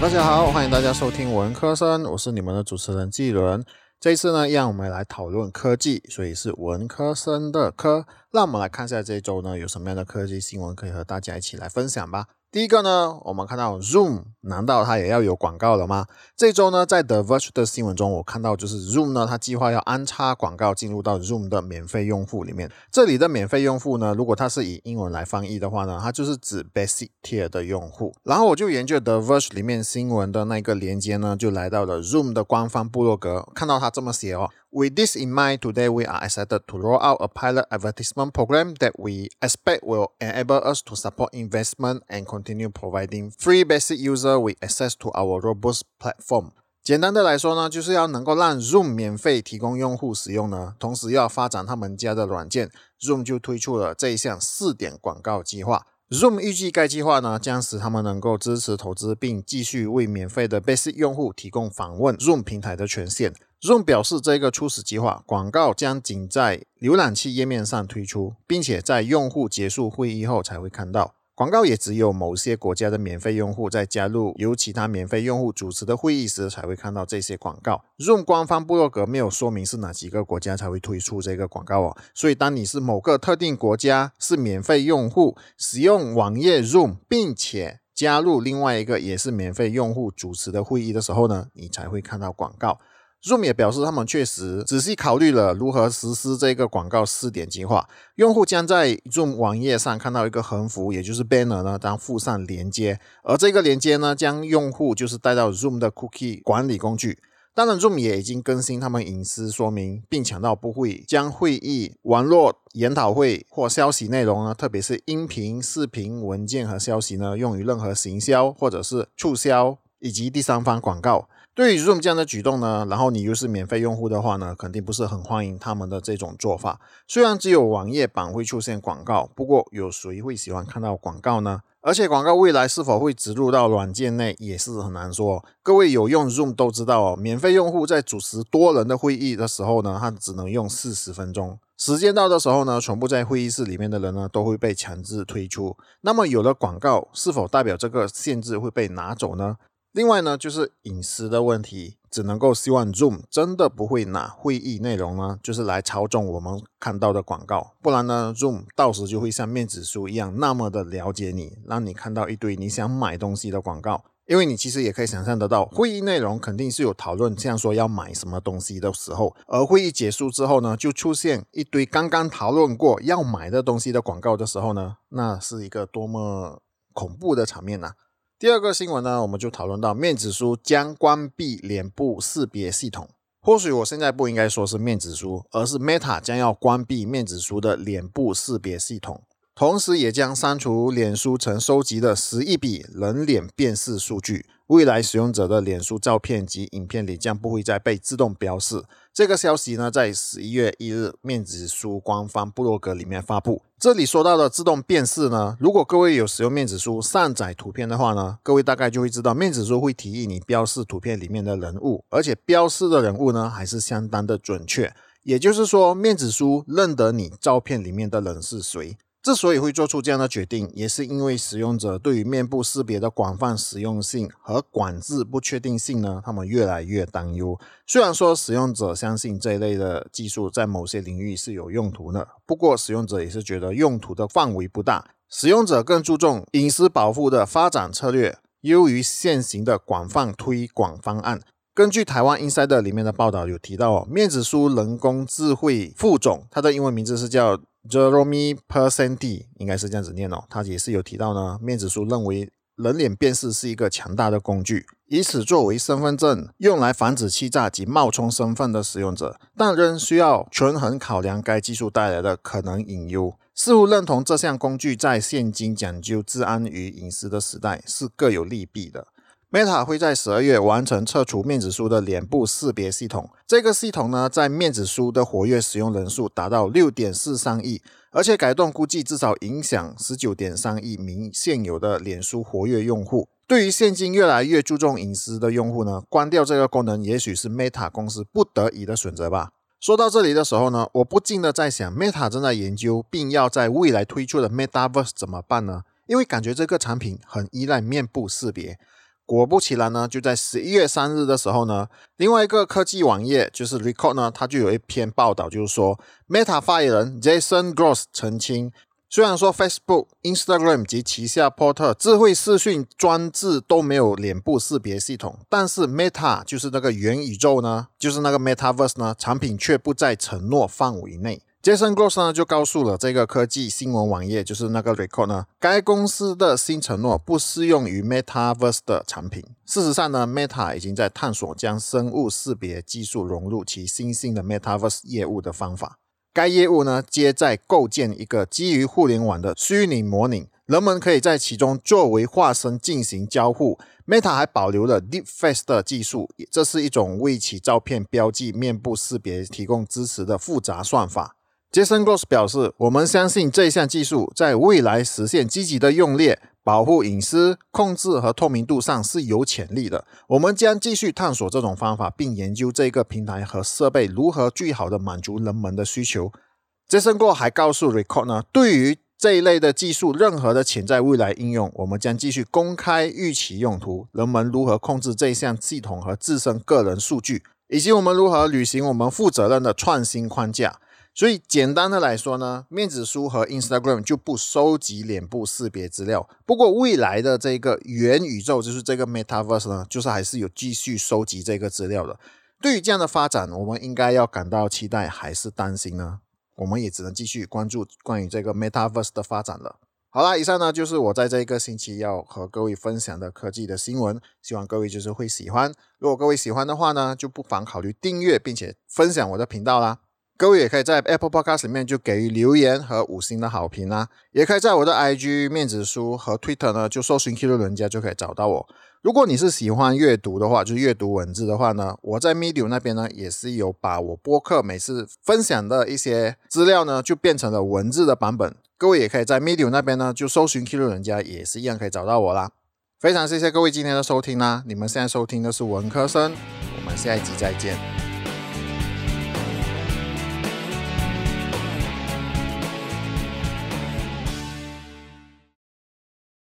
大家好，欢迎大家收听文科生，我是你们的主持人纪伦。这一次呢，让我们来讨论科技，所以是文科生的科。让我们来看一下这一周呢有什么样的科技新闻可以和大家一起来分享吧。第一个呢，我们看到 Zoom，难道它也要有广告了吗？这周呢，在 The Verge 的新闻中，我看到就是 Zoom 呢，它计划要安插广告进入到 Zoom 的免费用户里面。这里的免费用户呢，如果它是以英文来翻译的话呢，它就是指 Basic Tier 的用户。然后我就研究 The Verge 里面新闻的那个连接呢，就来到了 Zoom 的官方部落格，看到它这么写哦。With this in mind, today we are excited to roll out a pilot advertisement program that we expect will enable us to support investment and continue providing free basic user with access to our robust platform. 简单的来说呢，就是要能够让 Zoom 免费提供用户使用呢，同时要发展他们家的软件，Zoom 就推出了这一项试点广告计划。Zoom 预计该计划呢，将使他们能够支持投资，并继续为免费的 Basic 用户提供访问 Zoom 平台的权限。Zoom 表示，这个初始计划广告将仅在浏览器页面上推出，并且在用户结束会议后才会看到广告。也只有某些国家的免费用户在加入由其他免费用户主持的会议时才会看到这些广告。Zoom 官方部落格没有说明是哪几个国家才会推出这个广告哦。所以，当你是某个特定国家是免费用户，使用网页 Zoom，并且加入另外一个也是免费用户主持的会议的时候呢，你才会看到广告。Zoom 也表示，他们确实仔细考虑了如何实施这个广告试点计划。用户将在 Zoom 网页上看到一个横幅，也就是 banner 呢，将附上连接，而这个连接呢，将用户就是带到 Zoom 的 Cookie 管理工具。当然，Zoom 也已经更新他们隐私说明，并强调不会将会议、网络研讨会或消息内容呢，特别是音频、视频、文件和消息呢，用于任何行销或者是促销以及第三方广告。对于 Zoom 这样的举动呢，然后你又是免费用户的话呢，肯定不是很欢迎他们的这种做法。虽然只有网页版会出现广告，不过有谁会喜欢看到广告呢？而且广告未来是否会植入到软件内也是很难说。各位有用 Zoom 都知道哦，免费用户在主持多人的会议的时候呢，他只能用四十分钟。时间到的时候呢，全部在会议室里面的人呢，都会被强制退出。那么有了广告，是否代表这个限制会被拿走呢？另外呢，就是隐私的问题，只能够希望 Zoom 真的不会拿会议内容呢，就是来操纵我们看到的广告，不然呢，Zoom 到时就会像面子书一样那么的了解你，让你看到一堆你想买东西的广告。因为你其实也可以想象得到，会议内容肯定是有讨论，像说要买什么东西的时候，而会议结束之后呢，就出现一堆刚刚讨论过要买的东西的广告的时候呢，那是一个多么恐怖的场面呐！第二个新闻呢，我们就讨论到面子书将关闭脸部识别系统。或许我现在不应该说是面子书，而是 Meta 将要关闭面子书的脸部识别系统，同时也将删除脸书曾收集的十亿笔人脸辨识数据。未来使用者的脸书照片及影片里将不会再被自动标示。这个消息呢，在十一月一日面子书官方部落格里面发布。这里说到的自动辨识呢，如果各位有使用面子书上载图片的话呢，各位大概就会知道，面子书会提议你标示图片里面的人物，而且标示的人物呢，还是相当的准确。也就是说，面子书认得你照片里面的人是谁。之所以会做出这样的决定，也是因为使用者对于面部识别的广泛实用性和管制不确定性呢，他们越来越担忧。虽然说使用者相信这一类的技术在某些领域是有用途的，不过使用者也是觉得用途的范围不大。使用者更注重隐私保护的发展策略，优于现行的广泛推广方案。根据台湾 Insider 里面的报道有提到哦，面子书人工智慧副总，他的英文名字是叫。Jeremy Percenti 应该是这样子念哦，他也是有提到呢。面子书认为人脸辨识是一个强大的工具，以此作为身份证，用来防止欺诈及冒充身份的使用者，但仍需要权衡考量该技术带来的可能隐忧。似乎认同这项工具在现今讲究治安与隐私的时代是各有利弊的。Meta 会在十二月完成撤除面子书的脸部识别系统。这个系统呢，在面子书的活跃使用人数达到六点四三亿，而且改动估计至少影响十九点三亿名现有的脸书活跃用户。对于现今越来越注重隐私的用户呢，关掉这个功能，也许是 Meta 公司不得已的选择吧。说到这里的时候呢，我不禁的在想，Meta 正在研究并要在未来推出的 Metaverse 怎么办呢？因为感觉这个产品很依赖面部识别。果不其然呢，就在十一月三日的时候呢，另外一个科技网页就是 Record 呢，它就有一篇报道，就是说 Meta 发言人 Jason Gross 澄清，虽然说 Facebook、Instagram 及旗下 Porter 智慧视讯装置都没有脸部识别系统，但是 Meta 就是那个元宇宙呢，就是那个 Metaverse 呢，产品却不在承诺范围内。Jason Gross 呢就告诉了这个科技新闻网页，就是那个 Record 呢，该公司的新承诺不适用于 Metaverse 的产品。事实上呢，Meta 已经在探索将生物识别技术融入其新兴的 Metaverse 业务的方法。该业务呢，皆在构建一个基于互联网的虚拟模拟，人们可以在其中作为化身进行交互。Meta 还保留了 Deep Face 的技术，这是一种为其照片标记面部识别提供支持的复杂算法。Jason Gross 表示：“我们相信这项技术在未来实现积极的用列、保护隐私、控制和透明度上是有潜力的。我们将继续探索这种方法，并研究这个平台和设备如何最好的满足人们的需求。”Jason Gross 还告诉 Record 呢：“对于这一类的技术，任何的潜在未来应用，我们将继续公开预期用途、人们如何控制这项系统和自身个人数据，以及我们如何履行我们负责任的创新框架。”所以简单的来说呢，面子书和 Instagram 就不收集脸部识别资料。不过未来的这个元宇宙，就是这个 Metaverse 呢，就是还是有继续收集这个资料的。对于这样的发展，我们应该要感到期待还是担心呢？我们也只能继续关注关于这个 Metaverse 的发展了。好啦，以上呢就是我在这一个星期要和各位分享的科技的新闻，希望各位就是会喜欢。如果各位喜欢的话呢，就不妨考虑订阅并且分享我的频道啦。各位也可以在 Apple Podcast 里面就给予留言和五星的好评啦，也可以在我的 IG 面子书和 Twitter 呢，就搜寻 Kilo 人家就可以找到我。如果你是喜欢阅读的话，就阅读文字的话呢，我在 Medium 那边呢也是有把我播客每次分享的一些资料呢，就变成了文字的版本。各位也可以在 Medium 那边呢就搜寻 Kilo 人家，也是一样可以找到我啦。非常谢谢各位今天的收听啦，你们现在收听的是文科生，我们下一集再见。